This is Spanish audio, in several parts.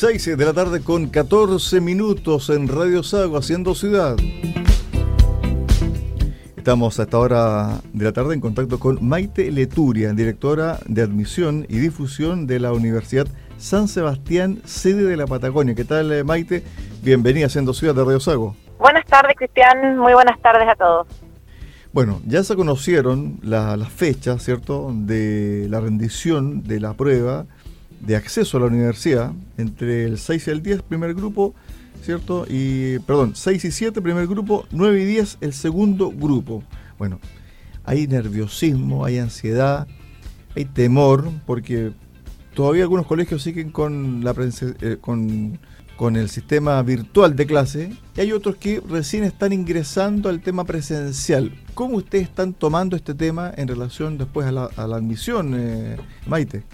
6 de la tarde con 14 minutos en Radio Sago haciendo ciudad. Estamos a esta hora de la tarde en contacto con Maite Leturia, directora de admisión y difusión de la Universidad San Sebastián, sede de la Patagonia. ¿Qué tal, eh, Maite? Bienvenida a Haciendo Ciudad de Radio Sago. Buenas tardes, Cristian. Muy buenas tardes a todos. Bueno, ya se conocieron las fechas, ¿cierto?, de la rendición de la prueba de acceso a la universidad entre el 6 y el 10, primer grupo, ¿cierto? Y, perdón, 6 y 7, primer grupo, 9 y 10, el segundo grupo. Bueno, hay nerviosismo, hay ansiedad, hay temor, porque todavía algunos colegios siguen con, la, eh, con, con el sistema virtual de clase y hay otros que recién están ingresando al tema presencial. ¿Cómo ustedes están tomando este tema en relación después a la, a la admisión, eh, Maite?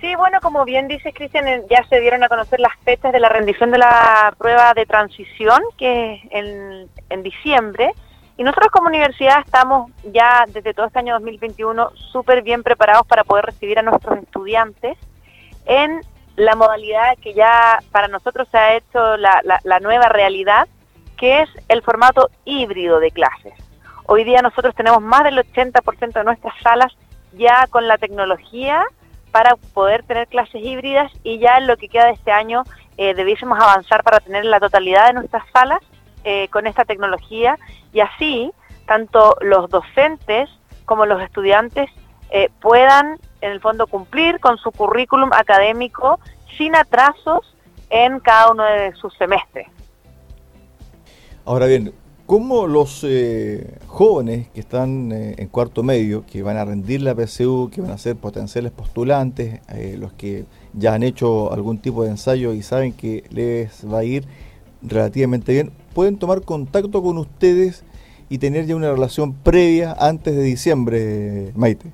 Sí, bueno, como bien dice Cristian, ya se dieron a conocer las fechas de la rendición de la prueba de transición, que es en, en diciembre. Y nosotros como universidad estamos ya desde todo este año 2021 súper bien preparados para poder recibir a nuestros estudiantes en la modalidad que ya para nosotros se ha hecho la, la, la nueva realidad, que es el formato híbrido de clases. Hoy día nosotros tenemos más del 80% de nuestras salas ya con la tecnología para poder tener clases híbridas y ya en lo que queda de este año eh, debiésemos avanzar para tener la totalidad de nuestras salas eh, con esta tecnología y así tanto los docentes como los estudiantes eh, puedan en el fondo cumplir con su currículum académico sin atrasos en cada uno de sus semestres. Ahora bien, ¿Cómo los eh, jóvenes que están eh, en cuarto medio, que van a rendir la PSU, que van a ser potenciales postulantes, eh, los que ya han hecho algún tipo de ensayo y saben que les va a ir relativamente bien, pueden tomar contacto con ustedes y tener ya una relación previa antes de diciembre, Maite?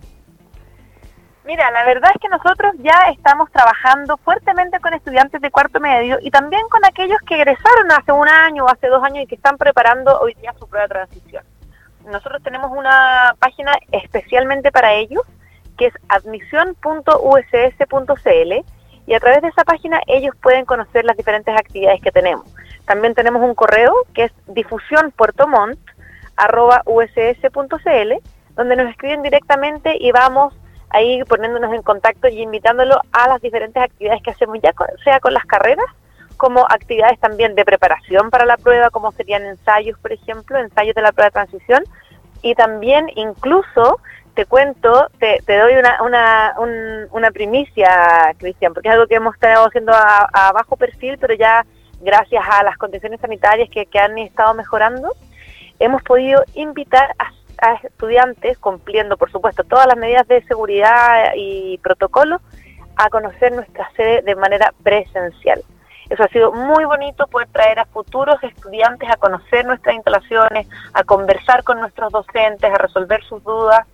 Mira, la verdad es que nosotros ya estamos trabajando fuertemente con estudiantes de cuarto medio y también con aquellos que egresaron hace un año o hace dos años y que están preparando hoy día su prueba de transición. Nosotros tenemos una página especialmente para ellos que es admisión.uss.cl y a través de esa página ellos pueden conocer las diferentes actividades que tenemos. También tenemos un correo que es difusiónpuertomont.uss.cl donde nos escriben directamente y vamos ahí poniéndonos en contacto y invitándolo a las diferentes actividades que hacemos ya, sea con las carreras, como actividades también de preparación para la prueba, como serían ensayos, por ejemplo, ensayos de la prueba de transición, y también incluso, te cuento, te, te doy una, una, un, una primicia, Cristian, porque es algo que hemos estado haciendo a, bajo perfil, pero ya gracias a las condiciones sanitarias que, que han estado mejorando, hemos podido invitar a a estudiantes, cumpliendo por supuesto todas las medidas de seguridad y protocolo, a conocer nuestra sede de manera presencial. Eso ha sido muy bonito poder traer a futuros estudiantes a conocer nuestras instalaciones, a conversar con nuestros docentes, a resolver sus dudas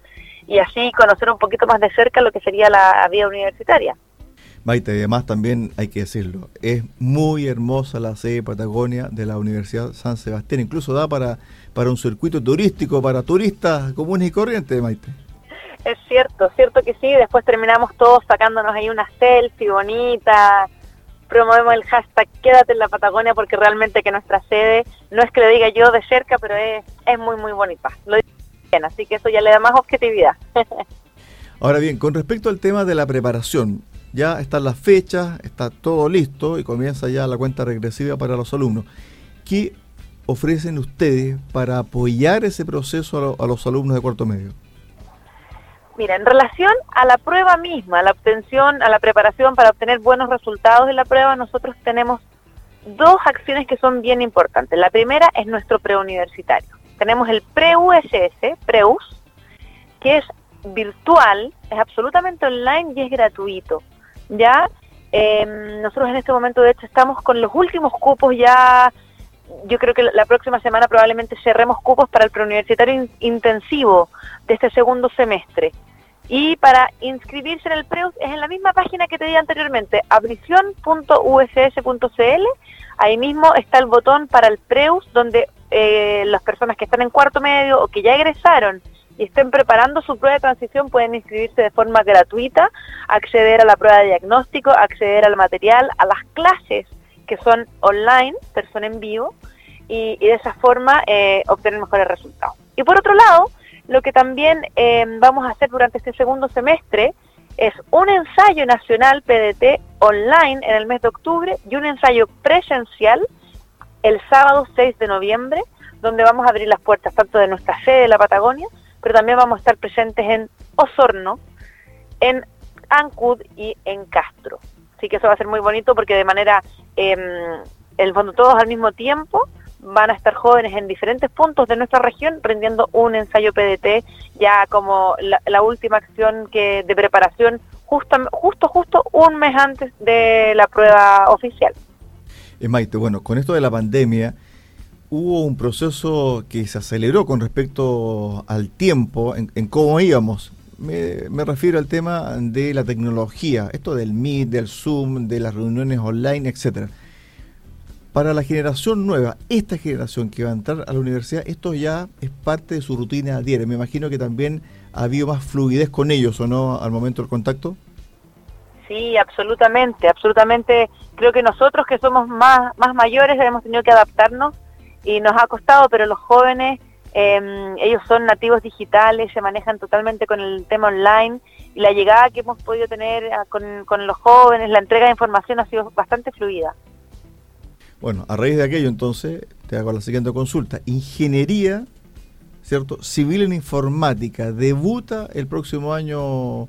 y así conocer un poquito más de cerca lo que sería la vida universitaria. Maite, además también hay que decirlo, es muy hermosa la sede Patagonia de la Universidad San Sebastián, incluso da para, para un circuito turístico para turistas comunes y corrientes, Maite. Es cierto, cierto que sí, después terminamos todos sacándonos ahí una selfie bonita, promovemos el hashtag Quédate en la Patagonia porque realmente que nuestra sede, no es que lo diga yo de cerca, pero es, es muy muy bonita, lo digo bien, así que eso ya le da más objetividad. Ahora bien, con respecto al tema de la preparación, ya están las fechas, está todo listo y comienza ya la cuenta regresiva para los alumnos. ¿Qué ofrecen ustedes para apoyar ese proceso a, lo, a los alumnos de cuarto medio? Mira, en relación a la prueba misma, a la obtención, a la preparación para obtener buenos resultados de la prueba, nosotros tenemos dos acciones que son bien importantes. La primera es nuestro preuniversitario. Tenemos el pre-USS, PREUS, que es virtual, es absolutamente online y es gratuito ya. Eh, nosotros en este momento, de hecho, estamos con los últimos cupos ya. Yo creo que la próxima semana probablemente cerremos cupos para el preuniversitario in intensivo de este segundo semestre. Y para inscribirse en el PREUS es en la misma página que te di anteriormente, admisión.uss.cl. Ahí mismo está el botón para el PREUS, donde eh, las personas que están en cuarto medio o que ya egresaron y estén preparando su prueba de transición pueden inscribirse de forma gratuita, acceder a la prueba de diagnóstico, acceder al material, a las clases que son online, persona en vivo, y, de esa forma eh, obtener mejores resultados. Y por otro lado, lo que también eh, vamos a hacer durante este segundo semestre es un ensayo nacional PDT online en el mes de octubre y un ensayo presencial el sábado 6 de noviembre, donde vamos a abrir las puertas tanto de nuestra sede de la Patagonia, pero también vamos a estar presentes en Osorno, en Ancud y en Castro. Así que eso va a ser muy bonito porque de manera, eh, en el fondo todos al mismo tiempo, van a estar jóvenes en diferentes puntos de nuestra región rindiendo un ensayo PDT ya como la, última acción que de preparación justo, justo, justo un mes antes de la prueba oficial. Eh, Maite, bueno, con esto de la pandemia hubo un proceso que se aceleró con respecto al tiempo, en, cómo íbamos. Me, me, refiero al tema de la tecnología, esto del Meet, del Zoom, de las reuniones online, etcétera para la generación nueva, esta generación que va a entrar a la universidad, esto ya es parte de su rutina diaria. Me imagino que también ha habido más fluidez con ellos, ¿o no, al momento del contacto? Sí, absolutamente, absolutamente. Creo que nosotros que somos más, más mayores hemos tenido que adaptarnos y nos ha costado, pero los jóvenes, em, ellos son nativos digitales, se manejan totalmente con el tema online y la llegada que hemos podido tener con, con los jóvenes, la entrega de información ha sido bastante fluida. Bueno, a raíz de aquello entonces te hago la siguiente consulta. Ingeniería, ¿cierto? Civil en informática, debuta el próximo año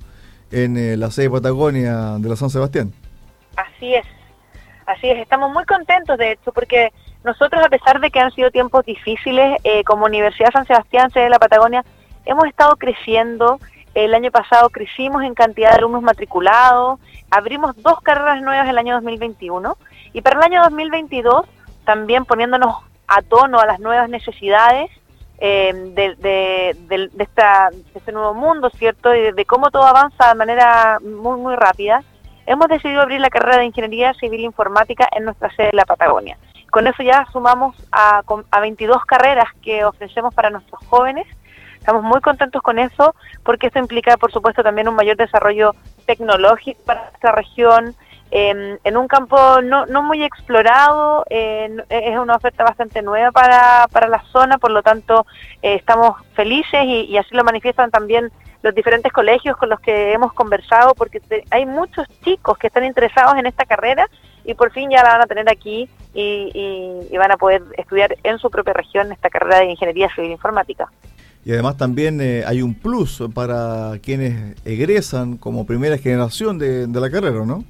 en eh, la sede de Patagonia de la San Sebastián. Así es, así es. Estamos muy contentos de hecho porque nosotros a pesar de que han sido tiempos difíciles, eh, como Universidad San Sebastián, sede de la Patagonia, hemos estado creciendo. El año pasado crecimos en cantidad de alumnos matriculados, abrimos dos carreras nuevas el año 2021 y para el año 2022, también poniéndonos a tono a las nuevas necesidades eh, de, este nuevo mundo, ¿cierto? Y de, cómo todo avanza de manera muy, muy rápida, hemos decidido abrir la carrera de Ingeniería Civil Informática en nuestra sede de la Patagonia. Con eso ya sumamos a, a 22 carreras que ofrecemos para nuestros jóvenes. Estamos muy contentos con eso porque esto implica, por supuesto, también un mayor desarrollo tecnológico para nuestra región, Em, en un campo no, no muy explorado, es una oferta bastante nueva para, para la zona, por lo tanto eh, estamos felices y, así lo manifiestan también los diferentes colegios con los que hemos conversado, porque hay muchos chicos que están interesados en esta carrera y por fin ya la van a tener aquí y, y van a poder estudiar en su propia región esta carrera de Ingeniería Civil Informática. Y además también eh, hay un plus para quienes egresan como primera generación de, de la carrera, ¿no?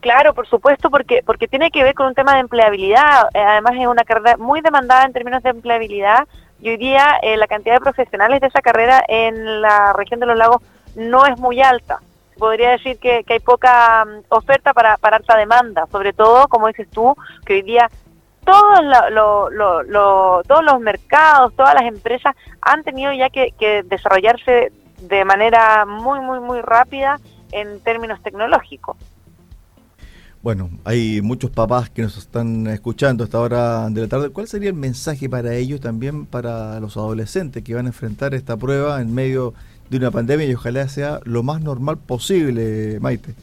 Claro, por supuesto, porque porque tiene que ver con un tema de empleabilidad. Eh, además es una carrera muy demandada en términos de empleabilidad y hoy día eh, la cantidad de profesionales de esa carrera en la región de los lagos no es muy alta. Podría decir que, hay poca mm, oferta para, para alta demanda, sobre todo, como dices tú, que hoy día todos, todos los mercados, todas las empresas han tenido ya que, que desarrollarse de manera muy, muy, muy rápida en términos tecnológicos. Bueno, hay muchos papás que nos están escuchando a esta hora de la tarde. ¿Cuál sería el mensaje para ellos también, para los adolescentes que van a enfrentar esta prueba en medio de una pandemia y ojalá sea lo más normal posible, Maite?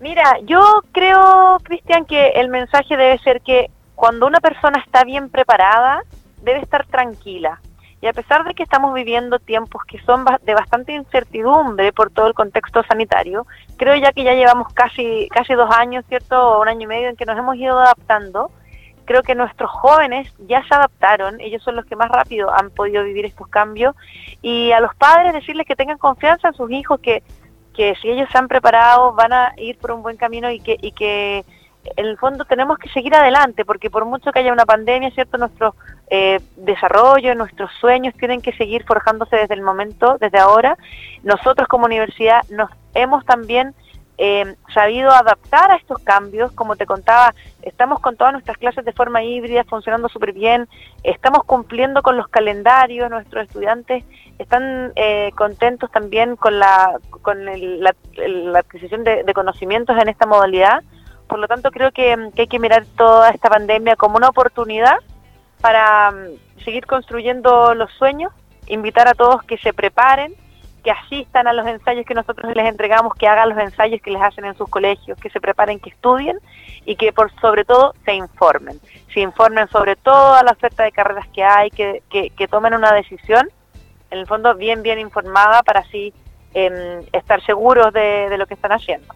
Mira, yo creo, Cristian, que el mensaje debe ser que cuando una persona está bien preparada, debe estar tranquila. Y a pesar de que estamos viviendo tiempos que son de bastante incertidumbre por todo el contexto sanitario, creo ya que ya llevamos casi, casi dos años, ¿cierto? Un año y medio en que nos hemos ido adaptando. Creo que nuestros jóvenes ya se adaptaron, ellos son los que más rápido han podido vivir estos cambios. Y a los padres decirles que tengan confianza en sus hijos, que, que si ellos se han preparado van a ir por un buen camino y que, y que en el fondo tenemos que seguir adelante, porque por mucho que haya una pandemia, ¿cierto? Nuestro eh, desarrollo, nuestros sueños tienen que seguir forjándose desde el momento, desde ahora. Nosotros como universidad nos hemos también eh, sabido adaptar a estos cambios, como te contaba, estamos con todas nuestras clases de forma híbrida, funcionando súper bien, estamos cumpliendo con los calendarios, nuestros estudiantes están eh, contentos también con la, con la, adquisición de conocimientos en esta modalidad. Por lo tanto, creo que, hay que mirar toda esta pandemia como una oportunidad para mm, seguir construyendo los sueños, invitar a todos que se preparen, que asistan a los ensayos que nosotros les entregamos, que hagan los ensayos que les hacen en sus colegios, que se preparen, que estudien y que por sobre todo se informen. Se informen sobre toda la oferta de carreras que hay, que, que, tomen una decisión, en el fondo bien, bien informada para así em, estar seguros de, de lo que están haciendo.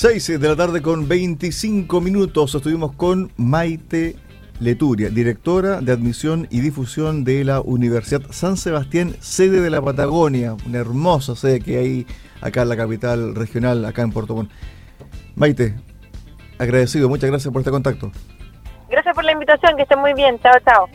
6 de la tarde con 25 minutos estuvimos con Maite Leturia, directora de admisión y difusión de la Universidad San Sebastián, sede de la Patagonia, una hermosa sede que hay acá en la capital regional, acá en Puerto Montt. Maite, agradecido, muchas gracias por este contacto. Gracias por la invitación, que esté muy bien, chao, chao.